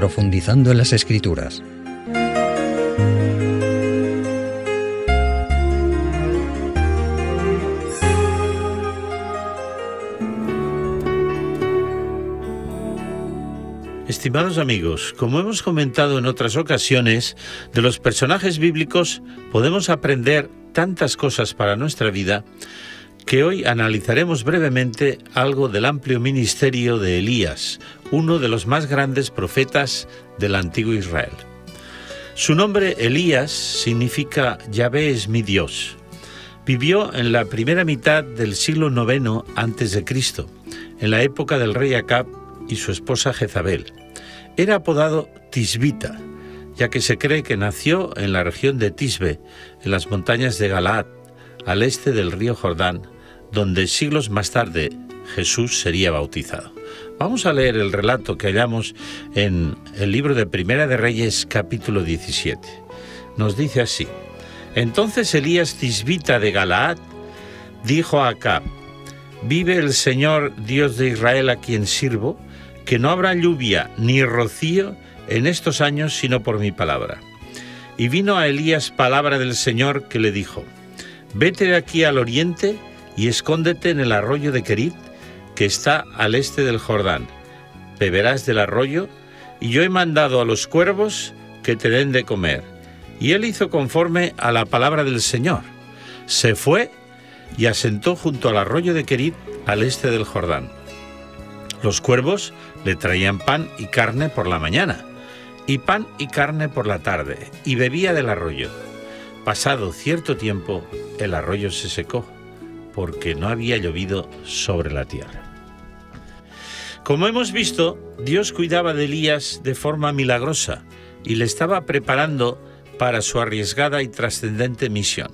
profundizando en las escrituras. Estimados amigos, como hemos comentado en otras ocasiones, de los personajes bíblicos podemos aprender tantas cosas para nuestra vida que hoy analizaremos brevemente algo del amplio ministerio de Elías, uno de los más grandes profetas del antiguo Israel. Su nombre Elías significa Yahvé es mi Dios. Vivió en la primera mitad del siglo IX a.C., en la época del rey Acab y su esposa Jezabel. Era apodado Tisbita, ya que se cree que nació en la región de Tisbe, en las montañas de Galaad, al este del río Jordán, donde siglos más tarde Jesús sería bautizado. Vamos a leer el relato que hallamos en el libro de Primera de Reyes capítulo 17. Nos dice así, entonces Elías Tisbita de Galaad dijo a Acab, vive el Señor Dios de Israel a quien sirvo, que no habrá lluvia ni rocío en estos años sino por mi palabra. Y vino a Elías palabra del Señor que le dijo, vete de aquí al oriente y escóndete en el arroyo de Kerit, que está al este del Jordán. Beberás del arroyo, y yo he mandado a los cuervos que te den de comer. Y él hizo conforme a la palabra del Señor. Se fue y asentó junto al arroyo de Kerit, al este del Jordán. Los cuervos le traían pan y carne por la mañana, y pan y carne por la tarde, y bebía del arroyo. Pasado cierto tiempo, el arroyo se secó, porque no había llovido sobre la tierra. Como hemos visto, Dios cuidaba de Elías de forma milagrosa y le estaba preparando para su arriesgada y trascendente misión.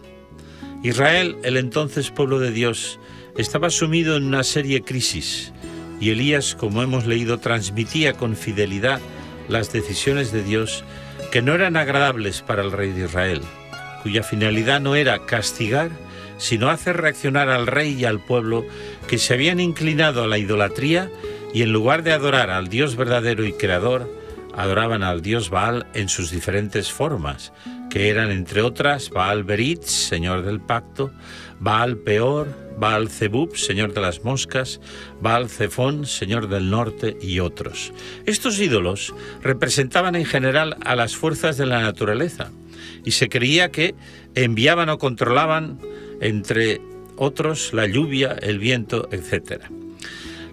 Israel, el entonces pueblo de Dios, estaba sumido en una serie crisis y Elías, como hemos leído, transmitía con fidelidad las decisiones de Dios que no eran agradables para el rey de Israel, cuya finalidad no era castigar, sino hacer reaccionar al rey y al pueblo que se habían inclinado a la idolatría y en lugar de adorar al Dios verdadero y creador, adoraban al Dios Baal en sus diferentes formas, que eran entre otras Baal Beritz, señor del pacto, Baal Peor, Baal Zebub, señor de las moscas, Baal Zephón, señor del norte y otros. Estos ídolos representaban en general a las fuerzas de la naturaleza y se creía que enviaban o controlaban, entre otros, la lluvia, el viento, etc.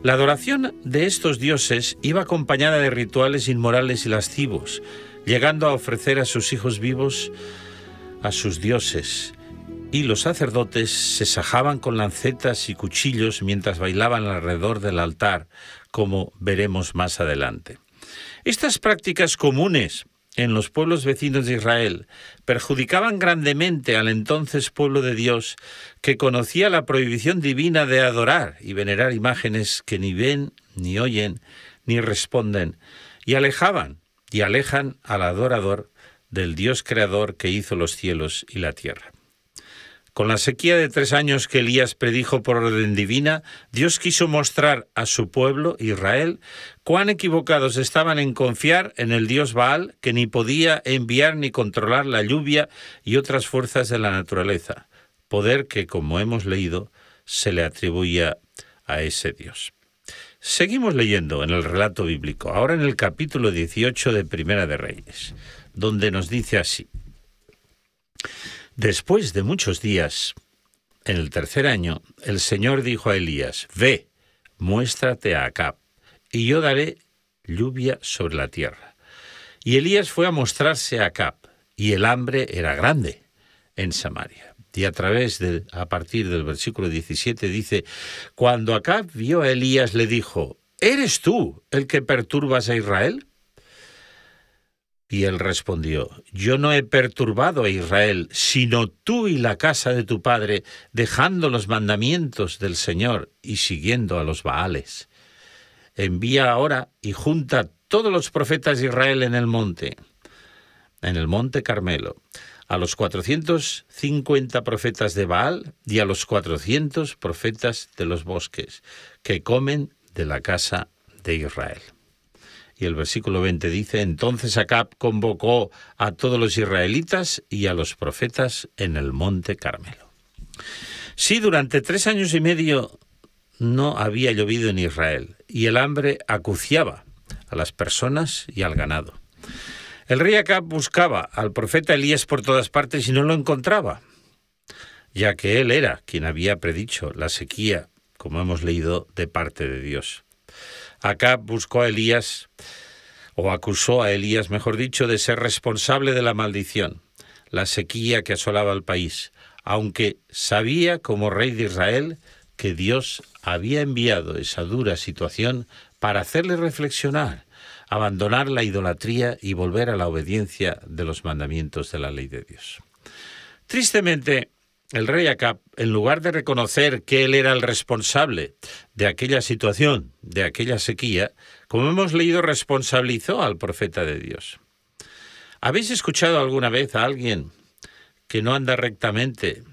La adoración de estos dioses iba acompañada de rituales inmorales y lascivos, llegando a ofrecer a sus hijos vivos a sus dioses, y los sacerdotes se sajaban con lancetas y cuchillos mientras bailaban alrededor del altar, como veremos más adelante. Estas prácticas comunes en los pueblos vecinos de Israel perjudicaban grandemente al entonces pueblo de Dios que conocía la prohibición divina de adorar y venerar imágenes que ni ven, ni oyen, ni responden, y alejaban y alejan al adorador del Dios creador que hizo los cielos y la tierra. Con la sequía de tres años que Elías predijo por orden divina, Dios quiso mostrar a su pueblo, Israel, cuán equivocados estaban en confiar en el Dios Baal, que ni podía enviar ni controlar la lluvia y otras fuerzas de la naturaleza, poder que, como hemos leído, se le atribuía a ese Dios. Seguimos leyendo en el relato bíblico, ahora en el capítulo 18 de Primera de Reyes, donde nos dice así. Después de muchos días, en el tercer año, el Señor dijo a Elías, Ve, muéstrate a Acab, y yo daré lluvia sobre la tierra. Y Elías fue a mostrarse a Acab, y el hambre era grande en Samaria. Y a través de, a partir del versículo 17 dice, cuando Acab vio a Elías le dijo, ¿eres tú el que perturbas a Israel? Y él respondió, Yo no he perturbado a Israel, sino tú y la casa de tu padre, dejando los mandamientos del Señor y siguiendo a los Baales. Envía ahora y junta todos los profetas de Israel en el monte, en el monte Carmelo, a los cuatrocientos cincuenta profetas de Baal y a los cuatrocientos profetas de los bosques, que comen de la casa de Israel. Y el versículo 20 dice, entonces Acab convocó a todos los israelitas y a los profetas en el monte Carmelo. Sí, durante tres años y medio no había llovido en Israel y el hambre acuciaba a las personas y al ganado. El rey Acab buscaba al profeta Elías por todas partes y no lo encontraba, ya que él era quien había predicho la sequía, como hemos leído, de parte de Dios. Acab buscó a Elías, o acusó a Elías, mejor dicho, de ser responsable de la maldición, la sequía que asolaba el país, aunque sabía como rey de Israel que Dios había enviado esa dura situación para hacerle reflexionar, abandonar la idolatría y volver a la obediencia de los mandamientos de la ley de Dios. Tristemente, el rey Acab, en lugar de reconocer que él era el responsable de aquella situación, de aquella sequía, como hemos leído, responsabilizó al profeta de Dios. ¿Habéis escuchado alguna vez a alguien que no anda rectamente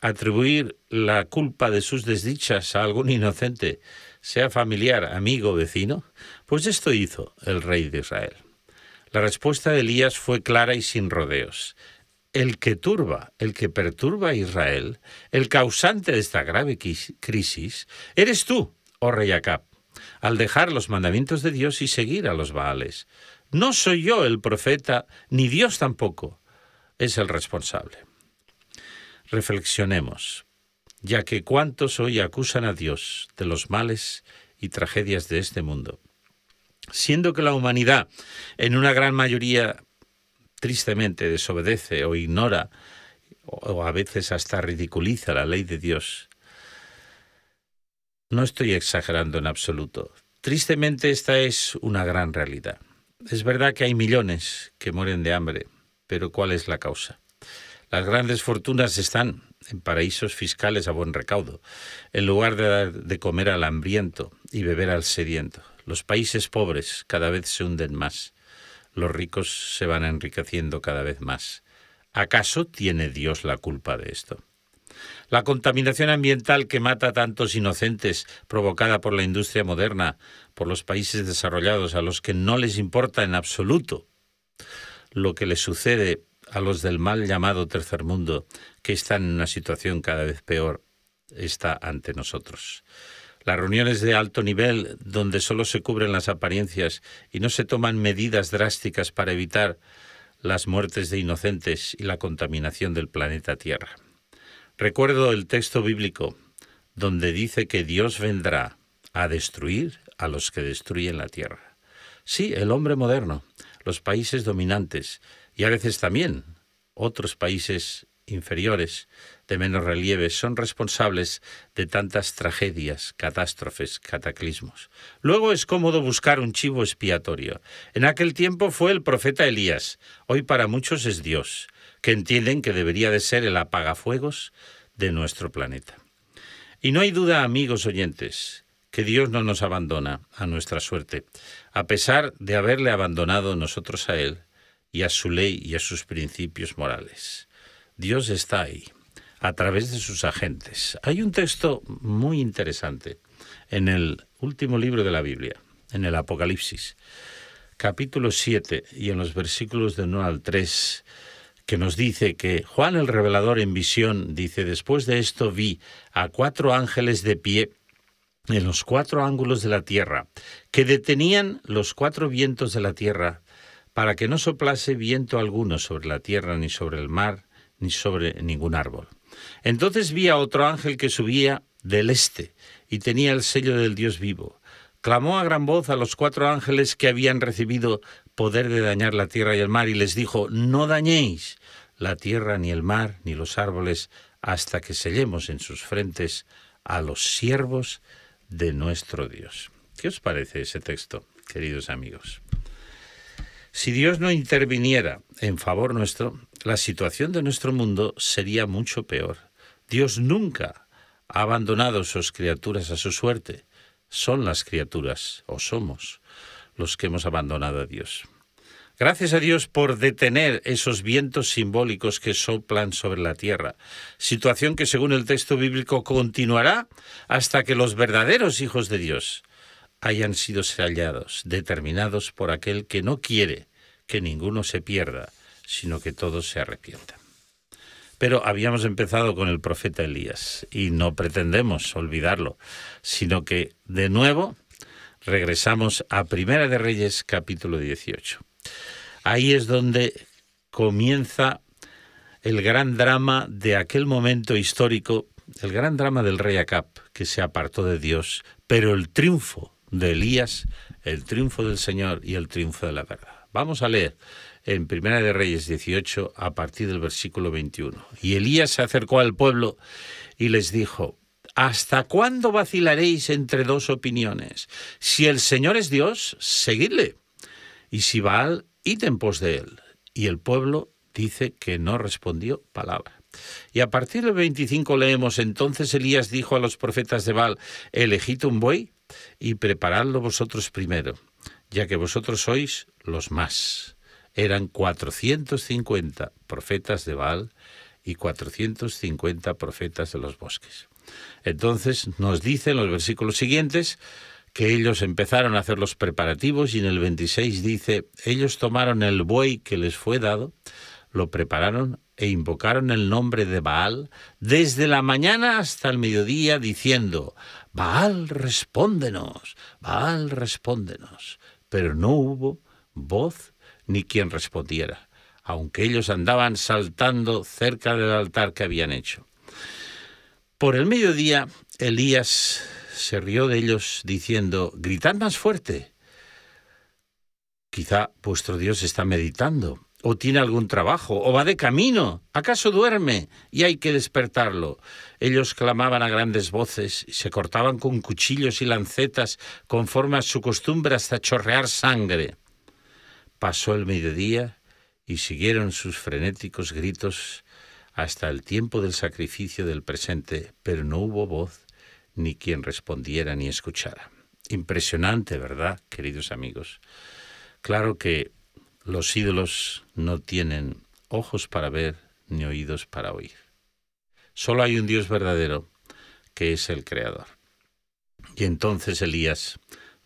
atribuir la culpa de sus desdichas a algún inocente, sea familiar, amigo, vecino? Pues esto hizo el rey de Israel. La respuesta de Elías fue clara y sin rodeos. El que turba, el que perturba a Israel, el causante de esta grave crisis, eres tú, oh rey Acab, al dejar los mandamientos de Dios y seguir a los Baales. No soy yo el profeta, ni Dios tampoco es el responsable reflexionemos, ya que cuántos hoy acusan a Dios de los males y tragedias de este mundo, siendo que la humanidad en una gran mayoría tristemente desobedece o ignora o a veces hasta ridiculiza la ley de Dios. No estoy exagerando en absoluto. Tristemente esta es una gran realidad. Es verdad que hay millones que mueren de hambre, pero ¿cuál es la causa? Las grandes fortunas están en paraísos fiscales a buen recaudo, en lugar de dar de comer al hambriento y beber al sediento. Los países pobres cada vez se hunden más. Los ricos se van enriqueciendo cada vez más. ¿Acaso tiene Dios la culpa de esto? La contaminación ambiental que mata a tantos inocentes, provocada por la industria moderna, por los países desarrollados a los que no les importa en absoluto lo que les sucede a los del mal llamado tercer mundo, que están en una situación cada vez peor, está ante nosotros. Las reuniones de alto nivel, donde solo se cubren las apariencias y no se toman medidas drásticas para evitar las muertes de inocentes y la contaminación del planeta Tierra. Recuerdo el texto bíblico donde dice que Dios vendrá a destruir a los que destruyen la Tierra. Sí, el hombre moderno, los países dominantes, y a veces también otros países inferiores de menos relieve son responsables de tantas tragedias, catástrofes, cataclismos. Luego es cómodo buscar un chivo expiatorio. En aquel tiempo fue el profeta Elías, hoy para muchos es Dios, que entienden que debería de ser el apagafuegos de nuestro planeta. Y no hay duda, amigos oyentes, que Dios no nos abandona a nuestra suerte, a pesar de haberle abandonado nosotros a Él y a su ley y a sus principios morales. Dios está ahí, a través de sus agentes. Hay un texto muy interesante en el último libro de la Biblia, en el Apocalipsis, capítulo 7 y en los versículos de 1 al 3, que nos dice que Juan el revelador en visión dice, después de esto vi a cuatro ángeles de pie en los cuatro ángulos de la tierra, que detenían los cuatro vientos de la tierra para que no soplase viento alguno sobre la tierra, ni sobre el mar, ni sobre ningún árbol. Entonces vi a otro ángel que subía del este y tenía el sello del Dios vivo. Clamó a gran voz a los cuatro ángeles que habían recibido poder de dañar la tierra y el mar y les dijo, no dañéis la tierra ni el mar ni los árboles hasta que sellemos en sus frentes a los siervos de nuestro Dios. ¿Qué os parece ese texto, queridos amigos? Si Dios no interviniera en favor nuestro, la situación de nuestro mundo sería mucho peor. Dios nunca ha abandonado sus criaturas a su suerte. Son las criaturas, o somos, los que hemos abandonado a Dios. Gracias a Dios por detener esos vientos simbólicos que soplan sobre la tierra, situación que según el texto bíblico continuará hasta que los verdaderos hijos de Dios hayan sido sellados, determinados por aquel que no quiere que ninguno se pierda, sino que todos se arrepientan. Pero habíamos empezado con el profeta Elías y no pretendemos olvidarlo, sino que de nuevo regresamos a Primera de Reyes capítulo 18. Ahí es donde comienza el gran drama de aquel momento histórico, el gran drama del rey Acab, que se apartó de Dios, pero el triunfo de Elías, el triunfo del Señor y el triunfo de la verdad. Vamos a leer en Primera de Reyes 18 a partir del versículo 21. Y Elías se acercó al pueblo y les dijo, ¿Hasta cuándo vacilaréis entre dos opiniones? Si el Señor es Dios, seguidle. Y si Baal, id en pos de él. Y el pueblo dice que no respondió palabra. Y a partir del 25 leemos, entonces Elías dijo a los profetas de Baal, elegid un buey y preparadlo vosotros primero, ya que vosotros sois los más eran 450 profetas de Baal y 450 profetas de los bosques. Entonces nos dicen los versículos siguientes que ellos empezaron a hacer los preparativos y en el 26 dice, ellos tomaron el buey que les fue dado, lo prepararon e invocaron el nombre de Baal desde la mañana hasta el mediodía diciendo, Baal, respóndenos, Baal, respóndenos. Pero no hubo voz ni quien respondiera, aunque ellos andaban saltando cerca del altar que habían hecho. Por el mediodía, Elías se rió de ellos diciendo, Gritad más fuerte. Quizá vuestro Dios está meditando, o tiene algún trabajo, o va de camino. ¿Acaso duerme? Y hay que despertarlo. Ellos clamaban a grandes voces y se cortaban con cuchillos y lancetas conforme a su costumbre hasta chorrear sangre. Pasó el mediodía y siguieron sus frenéticos gritos hasta el tiempo del sacrificio del presente, pero no hubo voz ni quien respondiera ni escuchara. Impresionante, ¿verdad, queridos amigos? Claro que los ídolos no tienen ojos para ver ni oídos para oír. Solo hay un Dios verdadero, que es el Creador. Y entonces Elías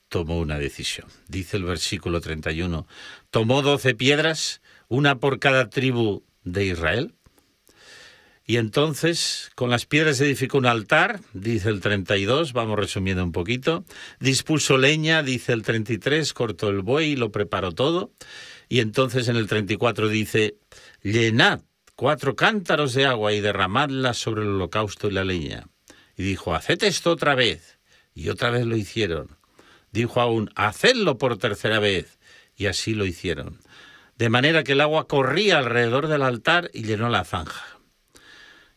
tomó una decisión. Dice el versículo 31, tomó doce piedras, una por cada tribu de Israel, y entonces con las piedras edificó un altar, dice el 32, vamos resumiendo un poquito, dispuso leña, dice el 33, cortó el buey y lo preparó todo, y entonces en el 34 dice, llenad cuatro cántaros de agua y derramadla sobre el holocausto y la leña. Y dijo, haced esto otra vez. Y otra vez lo hicieron dijo aún, hacedlo por tercera vez. Y así lo hicieron. De manera que el agua corría alrededor del altar y llenó la zanja.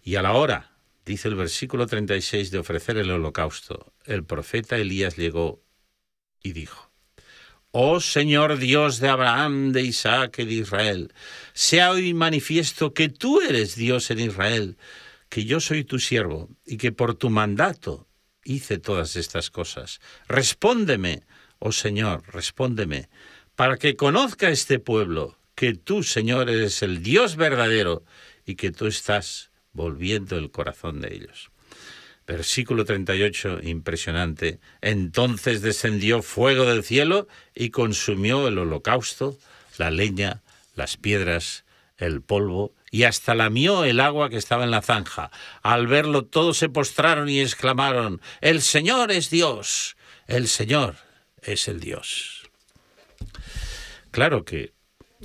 Y a la hora, dice el versículo 36, de ofrecer el holocausto, el profeta Elías llegó y dijo, Oh Señor Dios de Abraham, de Isaac y de Israel, sea hoy manifiesto que tú eres Dios en Israel, que yo soy tu siervo y que por tu mandato hice todas estas cosas. Respóndeme, oh Señor, respóndeme, para que conozca este pueblo que tú, Señor, eres el Dios verdadero y que tú estás volviendo el corazón de ellos. Versículo 38, impresionante. Entonces descendió fuego del cielo y consumió el holocausto, la leña, las piedras, el polvo y hasta lamió el agua que estaba en la zanja. Al verlo todos se postraron y exclamaron, El Señor es Dios, el Señor es el Dios. Claro que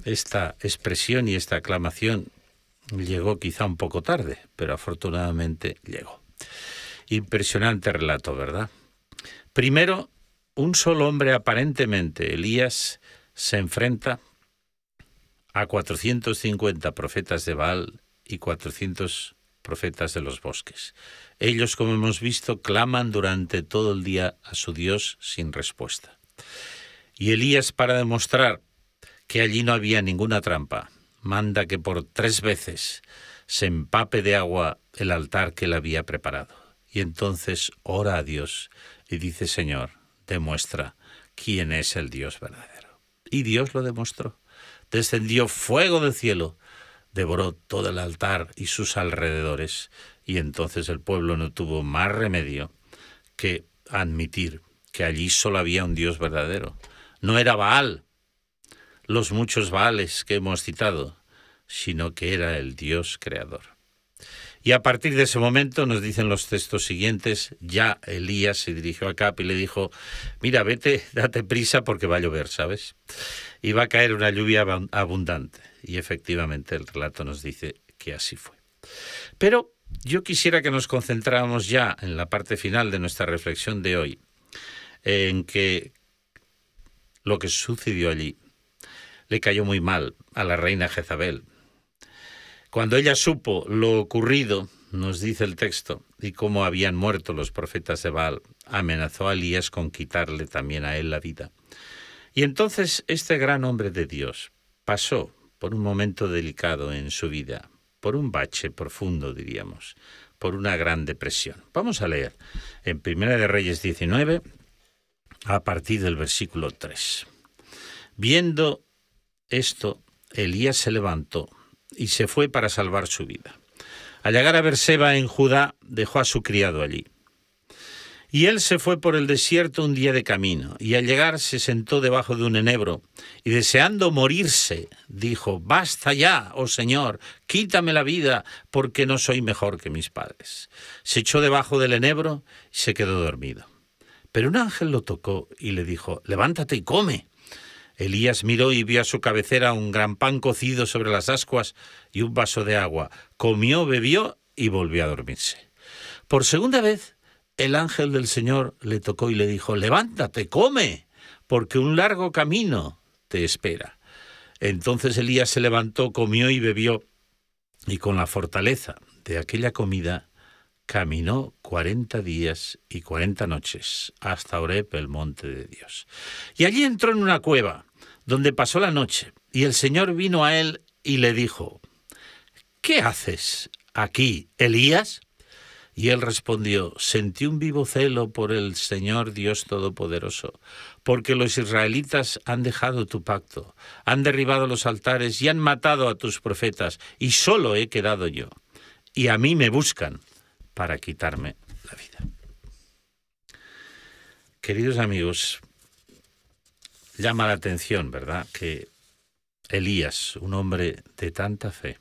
esta expresión y esta aclamación llegó quizá un poco tarde, pero afortunadamente llegó. Impresionante relato, ¿verdad? Primero, un solo hombre aparentemente, Elías, se enfrenta a 450 profetas de Baal y 400 profetas de los bosques. Ellos, como hemos visto, claman durante todo el día a su Dios sin respuesta. Y Elías, para demostrar que allí no había ninguna trampa, manda que por tres veces se empape de agua el altar que él había preparado. Y entonces ora a Dios y dice, Señor, demuestra quién es el Dios verdadero. Y Dios lo demostró descendió fuego del cielo, devoró todo el altar y sus alrededores, y entonces el pueblo no tuvo más remedio que admitir que allí solo había un Dios verdadero. No era Baal, los muchos Baales que hemos citado, sino que era el Dios creador. Y a partir de ese momento, nos dicen los textos siguientes, ya Elías se dirigió a Cap y le dijo, mira, vete, date prisa porque va a llover, ¿sabes? Y va a caer una lluvia abundante. Y efectivamente el relato nos dice que así fue. Pero yo quisiera que nos concentráramos ya en la parte final de nuestra reflexión de hoy, en que lo que sucedió allí le cayó muy mal a la reina Jezabel, cuando ella supo lo ocurrido, nos dice el texto, y cómo habían muerto los profetas de Baal, amenazó a Elías con quitarle también a él la vida. Y entonces este gran hombre de Dios pasó por un momento delicado en su vida, por un bache profundo, diríamos, por una gran depresión. Vamos a leer en Primera de Reyes 19, a partir del versículo 3. Viendo esto, Elías se levantó y se fue para salvar su vida. Al llegar a Berseba en Judá, dejó a su criado allí. Y él se fue por el desierto un día de camino, y al llegar se sentó debajo de un enebro, y deseando morirse, dijo, Basta ya, oh Señor, quítame la vida, porque no soy mejor que mis padres. Se echó debajo del enebro y se quedó dormido. Pero un ángel lo tocó y le dijo, Levántate y come. Elías miró y vio a su cabecera un gran pan cocido sobre las ascuas y un vaso de agua. Comió, bebió y volvió a dormirse. Por segunda vez, el ángel del Señor le tocó y le dijo, Levántate, come, porque un largo camino te espera. Entonces Elías se levantó, comió y bebió, y con la fortaleza de aquella comida caminó cuarenta días y cuarenta noches hasta Oreb, el monte de Dios. Y allí entró en una cueva donde pasó la noche, y el Señor vino a él y le dijo, ¿Qué haces aquí, Elías? Y él respondió, sentí un vivo celo por el Señor Dios Todopoderoso, porque los israelitas han dejado tu pacto, han derribado los altares y han matado a tus profetas, y solo he quedado yo. Y a mí me buscan para quitarme la vida. Queridos amigos, llama la atención, ¿verdad? Que Elías, un hombre de tanta fe,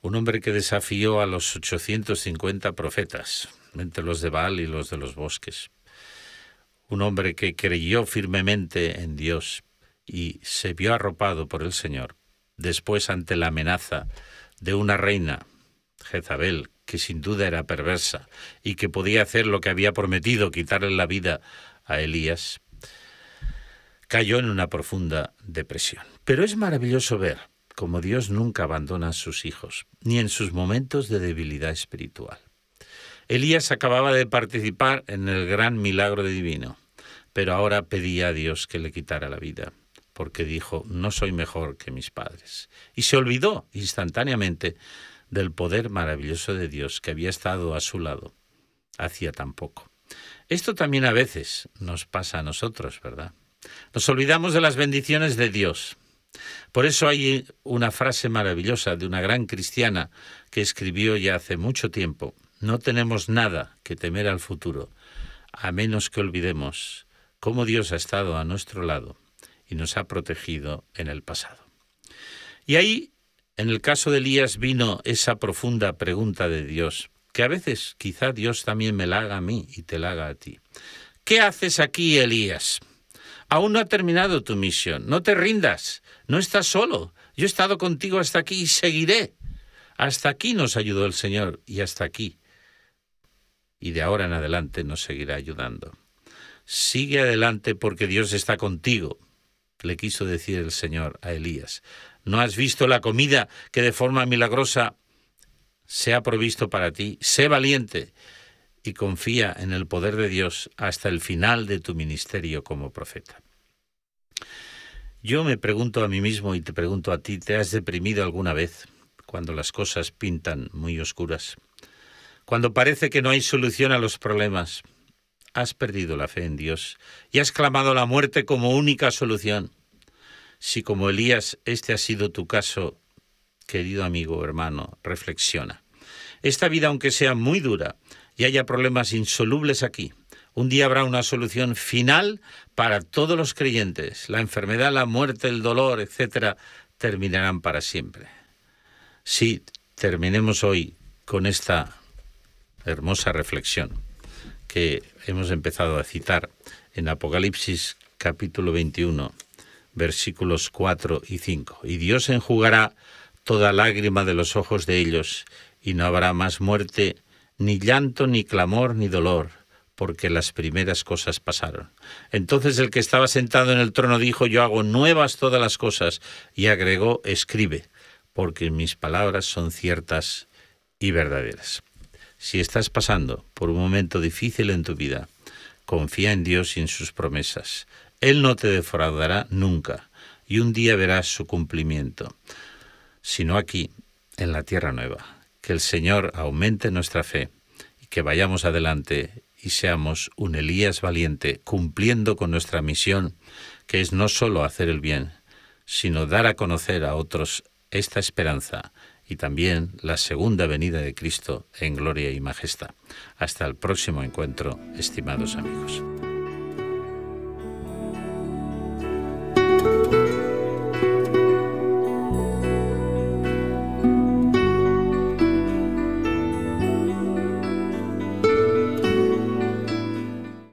un hombre que desafió a los 850 profetas, entre los de Baal y los de los bosques, un hombre que creyó firmemente en Dios y se vio arropado por el Señor, después ante la amenaza de una reina, Jezabel, que sin duda era perversa y que podía hacer lo que había prometido, quitarle la vida a Elías, cayó en una profunda depresión. Pero es maravilloso ver cómo Dios nunca abandona a sus hijos, ni en sus momentos de debilidad espiritual. Elías acababa de participar en el gran milagro divino, pero ahora pedía a Dios que le quitara la vida, porque dijo, no soy mejor que mis padres. Y se olvidó instantáneamente del poder maravilloso de Dios que había estado a su lado hacía tan poco. Esto también a veces nos pasa a nosotros, ¿verdad? Nos olvidamos de las bendiciones de Dios. Por eso hay una frase maravillosa de una gran cristiana que escribió ya hace mucho tiempo. No tenemos nada que temer al futuro, a menos que olvidemos cómo Dios ha estado a nuestro lado y nos ha protegido en el pasado. Y ahí, en el caso de Elías, vino esa profunda pregunta de Dios, que a veces quizá Dios también me la haga a mí y te la haga a ti. ¿Qué haces aquí, Elías? Aún no ha terminado tu misión. No te rindas. No estás solo. Yo he estado contigo hasta aquí y seguiré. Hasta aquí nos ayudó el Señor y hasta aquí. Y de ahora en adelante nos seguirá ayudando. Sigue adelante porque Dios está contigo, le quiso decir el Señor a Elías. ¿No has visto la comida que de forma milagrosa se ha provisto para ti? Sé valiente y confía en el poder de Dios hasta el final de tu ministerio como profeta. Yo me pregunto a mí mismo y te pregunto a ti, ¿te has deprimido alguna vez cuando las cosas pintan muy oscuras? Cuando parece que no hay solución a los problemas, has perdido la fe en Dios y has clamado la muerte como única solución. Si como Elías este ha sido tu caso, querido amigo hermano, reflexiona. Esta vida, aunque sea muy dura, y haya problemas insolubles aquí, Un día habrá una solución final para todos los creyentes. La enfermedad, la muerte, el dolor, etcétera, terminarán para siempre. Sí, terminemos hoy con esta hermosa reflexión que hemos empezado a citar en Apocalipsis capítulo 21, versículos 4 y 5. Y Dios enjugará toda lágrima de los ojos de ellos, y no habrá más muerte, ni llanto, ni clamor, ni dolor, porque las primeras cosas pasaron. Entonces el que estaba sentado en el trono dijo, yo hago nuevas todas las cosas, y agregó, escribe, porque mis palabras son ciertas y verdaderas. Si estás pasando por un momento difícil en tu vida, confía en Dios y en sus promesas. Él no te defraudará nunca, y un día verás su cumplimiento, sino aquí, en la tierra nueva. Que el Señor aumente nuestra fe y que vayamos adelante y seamos un Elías valiente, cumpliendo con nuestra misión, que es no solo hacer el bien, sino dar a conocer a otros esta esperanza y también la segunda venida de Cristo en gloria y majestad. Hasta el próximo encuentro, estimados amigos.